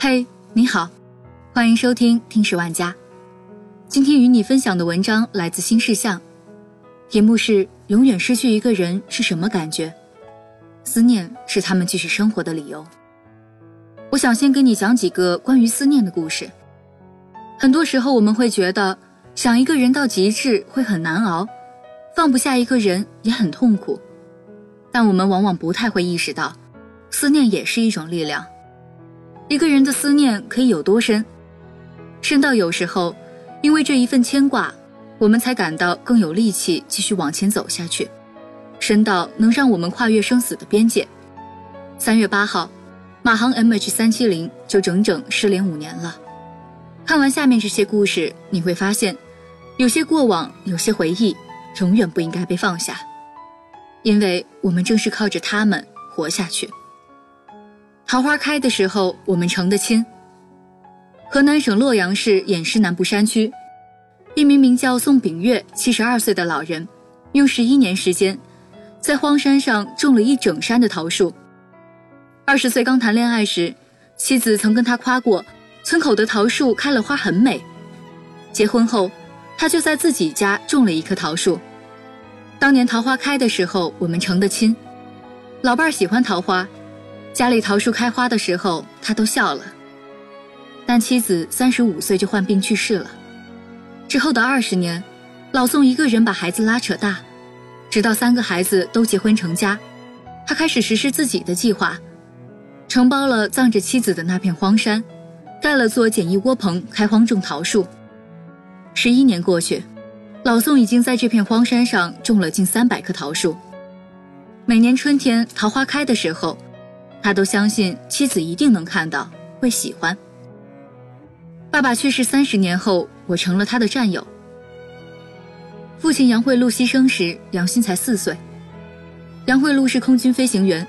嘿，你好，欢迎收听听十万家。今天与你分享的文章来自新事项，题目是《永远失去一个人是什么感觉？思念是他们继续生活的理由》。我想先给你讲几个关于思念的故事。很多时候我们会觉得想一个人到极致会很难熬，放不下一个人也很痛苦，但我们往往不太会意识到，思念也是一种力量。一个人的思念可以有多深？深到有时候，因为这一份牵挂，我们才感到更有力气继续往前走下去；深到能让我们跨越生死的边界。三月八号，马航 MH 三七零就整整失联五年了。看完下面这些故事，你会发现，有些过往，有些回忆，永远不应该被放下，因为我们正是靠着他们活下去。桃花开的时候，我们成的亲。河南省洛阳市偃师南部山区，一名名叫宋炳月、七十二岁的老人，用十一年时间，在荒山上种了一整山的桃树。二十岁刚谈恋爱时，妻子曾跟他夸过，村口的桃树开了花很美。结婚后，他就在自己家种了一棵桃树。当年桃花开的时候，我们成的亲。老伴儿喜欢桃花。家里桃树开花的时候，他都笑了。但妻子三十五岁就患病去世了。之后的二十年，老宋一个人把孩子拉扯大，直到三个孩子都结婚成家，他开始实施自己的计划，承包了葬着妻子的那片荒山，盖了座简易窝棚，开荒种桃树。十一年过去，老宋已经在这片荒山上种了近三百棵桃树。每年春天桃花开的时候。他都相信妻子一定能看到，会喜欢。爸爸去世三十年后，我成了他的战友。父亲杨惠禄牺牲时，杨欣才四岁。杨惠禄是空军飞行员。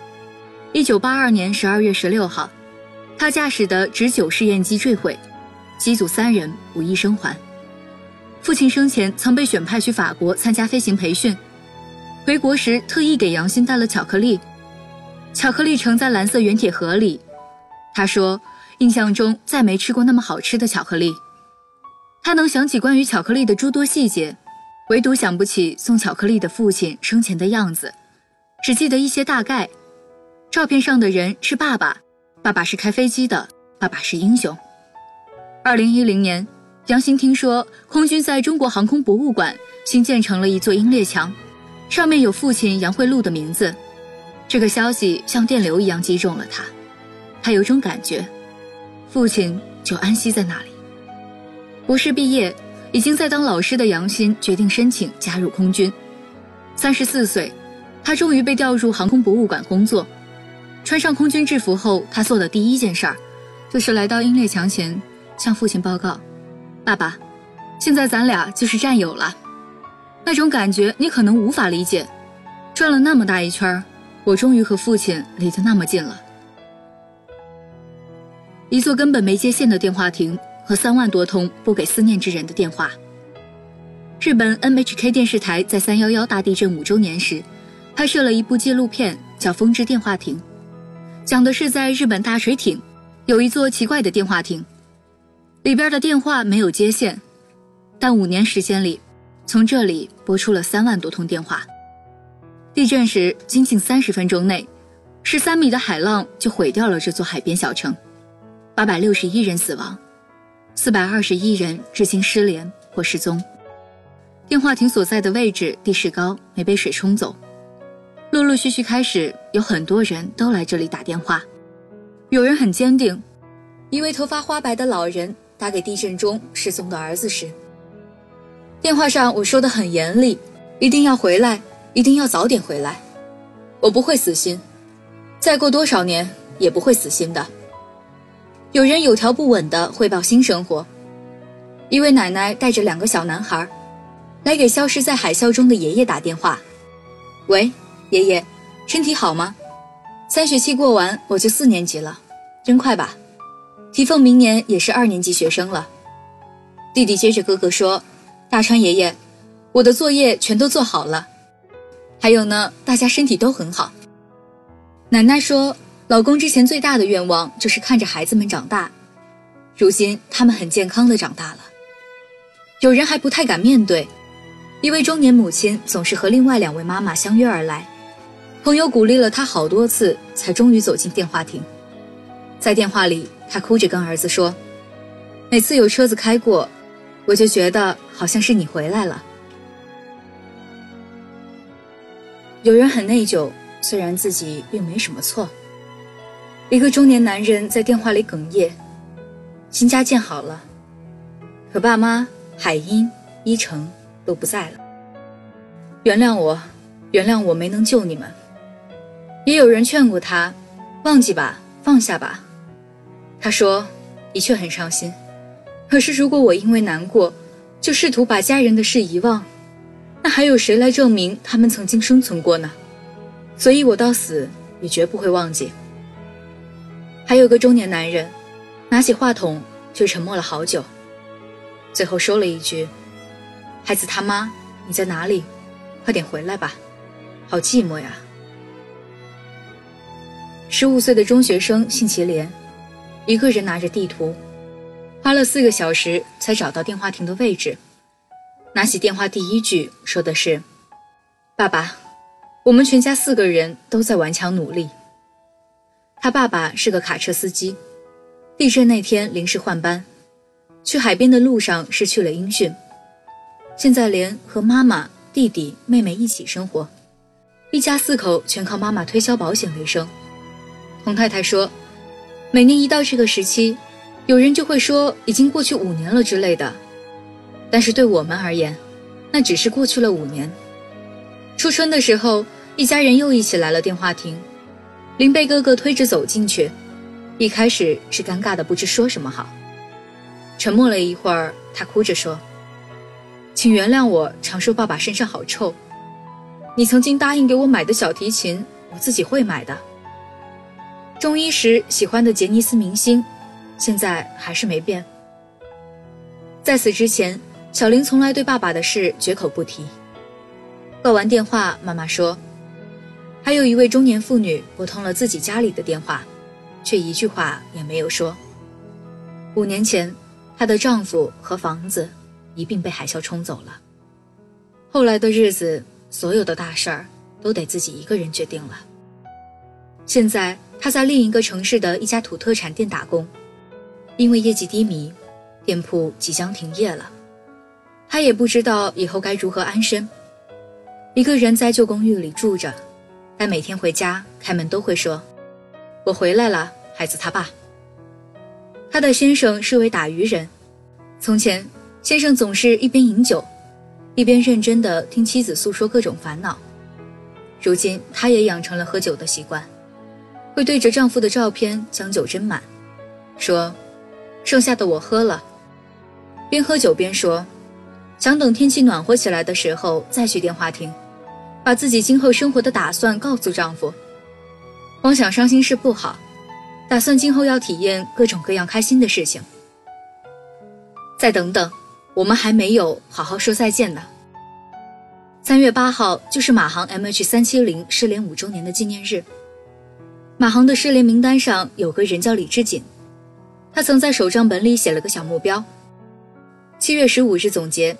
一九八二年十二月十六号，他驾驶的直九试验机坠毁，机组三人无一生还。父亲生前曾被选派去法国参加飞行培训，回国时特意给杨欣带了巧克力。巧克力盛在蓝色圆铁盒里，他说：“印象中再没吃过那么好吃的巧克力。”他能想起关于巧克力的诸多细节，唯独想不起送巧克力的父亲生前的样子，只记得一些大概。照片上的人是爸爸，爸爸是开飞机的，爸爸是英雄。二零一零年，杨欣听说空军在中国航空博物馆新建成了一座英烈墙，上面有父亲杨惠禄的名字。这个消息像电流一样击中了他，他有种感觉，父亲就安息在那里。博士毕业，已经在当老师的杨欣决定申请加入空军。三十四岁，他终于被调入航空博物馆工作。穿上空军制服后，他做的第一件事儿，就是来到英烈墙前，向父亲报告：“爸爸，现在咱俩就是战友了。”那种感觉你可能无法理解，转了那么大一圈儿。我终于和父亲离得那么近了。一座根本没接线的电话亭和三万多通不给思念之人的电话。日本 NHK 电视台在三幺幺大地震五周年时，拍摄了一部纪录片，叫《风之电话亭》，讲的是在日本大水町有一座奇怪的电话亭，里边的电话没有接线，但五年时间里，从这里拨出了三万多通电话。地震时，仅仅三十分钟内，十三米的海浪就毁掉了这座海边小城，八百六十一人死亡，四百二十一人至今失联或失踪。电话亭所在的位置地势高，没被水冲走。陆陆续续开始，有很多人都来这里打电话。有人很坚定，一位头发花白的老人打给地震中失踪的儿子时，电话上我说的很严厉，一定要回来。一定要早点回来，我不会死心，再过多少年也不会死心的。有人有条不紊地汇报新生活，一位奶奶带着两个小男孩，来给消失在海啸中的爷爷打电话：“喂，爷爷，身体好吗？三学期过完我就四年级了，真快吧？提凤明年也是二年级学生了。”弟弟接着哥哥说：“大川爷爷，我的作业全都做好了。”还有呢，大家身体都很好。奶奶说，老公之前最大的愿望就是看着孩子们长大，如今他们很健康的长大了，有人还不太敢面对。一位中年母亲总是和另外两位妈妈相约而来，朋友鼓励了她好多次，才终于走进电话亭。在电话里，她哭着跟儿子说：“每次有车子开过，我就觉得好像是你回来了。”有人很内疚，虽然自己并没什么错。一个中年男人在电话里哽咽，新家建好了，可爸妈海英、依晨都不在了。原谅我，原谅我没能救你们。也有人劝过他，忘记吧，放下吧。他说，的确很伤心。可是如果我因为难过，就试图把家人的事遗忘。那还有谁来证明他们曾经生存过呢？所以我到死也绝不会忘记。还有个中年男人，拿起话筒就沉默了好久，最后说了一句：“孩子他妈，你在哪里？快点回来吧，好寂寞呀。”十五岁的中学生信其连，一个人拿着地图，花了四个小时才找到电话亭的位置。拿起电话，第一句说的是：“爸爸，我们全家四个人都在顽强努力。”他爸爸是个卡车司机，地震那天临时换班，去海边的路上失去了音讯。现在连和妈妈、弟弟、妹妹一起生活，一家四口全靠妈妈推销保险为生。洪太太说：“每年一到这个时期，有人就会说已经过去五年了之类的。”但是对我们而言，那只是过去了五年。初春的时候，一家人又一起来了电话亭，林被哥哥推着走进去，一开始是尴尬的不知说什么好。沉默了一会儿，他哭着说：“请原谅我常说爸爸身上好臭。你曾经答应给我买的小提琴，我自己会买的。中医时喜欢的杰尼斯明星，现在还是没变。在此之前。”小林从来对爸爸的事绝口不提。挂完电话，妈妈说：“还有一位中年妇女拨通了自己家里的电话，却一句话也没有说。五年前，她的丈夫和房子一并被海啸冲走了。后来的日子，所有的大事儿都得自己一个人决定了。现在，她在另一个城市的一家土特产店打工，因为业绩低迷，店铺即将停业了。”他也不知道以后该如何安身，一个人在旧公寓里住着，但每天回家开门都会说：“我回来了，孩子他爸。”他的先生是位打鱼人，从前先生总是一边饮酒，一边认真地听妻子诉说各种烦恼。如今他也养成了喝酒的习惯，会对着丈夫的照片将酒斟满，说：“剩下的我喝了。”边喝酒边说。想等天气暖和起来的时候再去电话亭，把自己今后生活的打算告诉丈夫。光想伤心事不好，打算今后要体验各种各样开心的事情。再等等，我们还没有好好说再见呢。三月八号就是马航 MH 三七零失联五周年的纪念日。马航的失联名单上有个人叫李志锦，他曾在手账本里写了个小目标：七月十五日总结。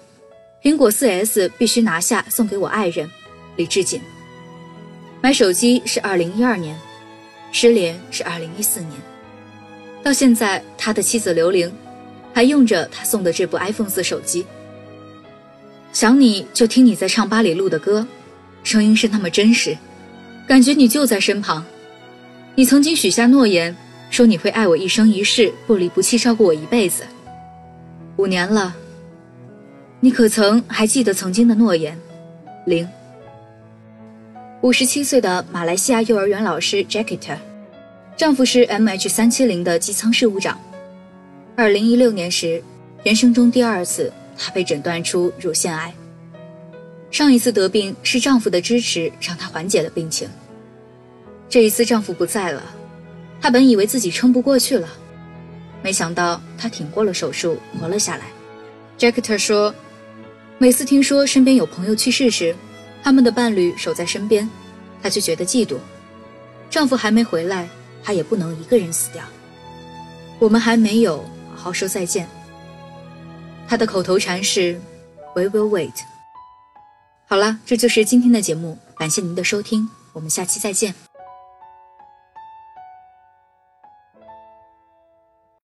苹果 4S 必须拿下，送给我爱人李志锦。买手机是2012年，失联是2014年，到现在他的妻子刘玲还用着他送的这部 iPhone 四手机。想你就听你在唱吧里录的歌，声音是那么真实，感觉你就在身旁。你曾经许下诺言，说你会爱我一生一世，不离不弃，照顾我一辈子。五年了。你可曾还记得曾经的诺言？零。五十七岁的马来西亚幼儿园老师 Jacket，丈夫是 MH 三七零的机舱事务长。二零一六年时，人生中第二次，她被诊断出乳腺癌。上一次得病是丈夫的支持让她缓解了病情。这一次丈夫不在了，她本以为自己撑不过去了，没想到她挺过了手术，活了下来。Jacket 说。每次听说身边有朋友去世时，他们的伴侣守在身边，她就觉得嫉妒。丈夫还没回来，她也不能一个人死掉。我们还没有好好说再见。她的口头禅是 “We will wait”。好了，这就是今天的节目，感谢您的收听，我们下期再见。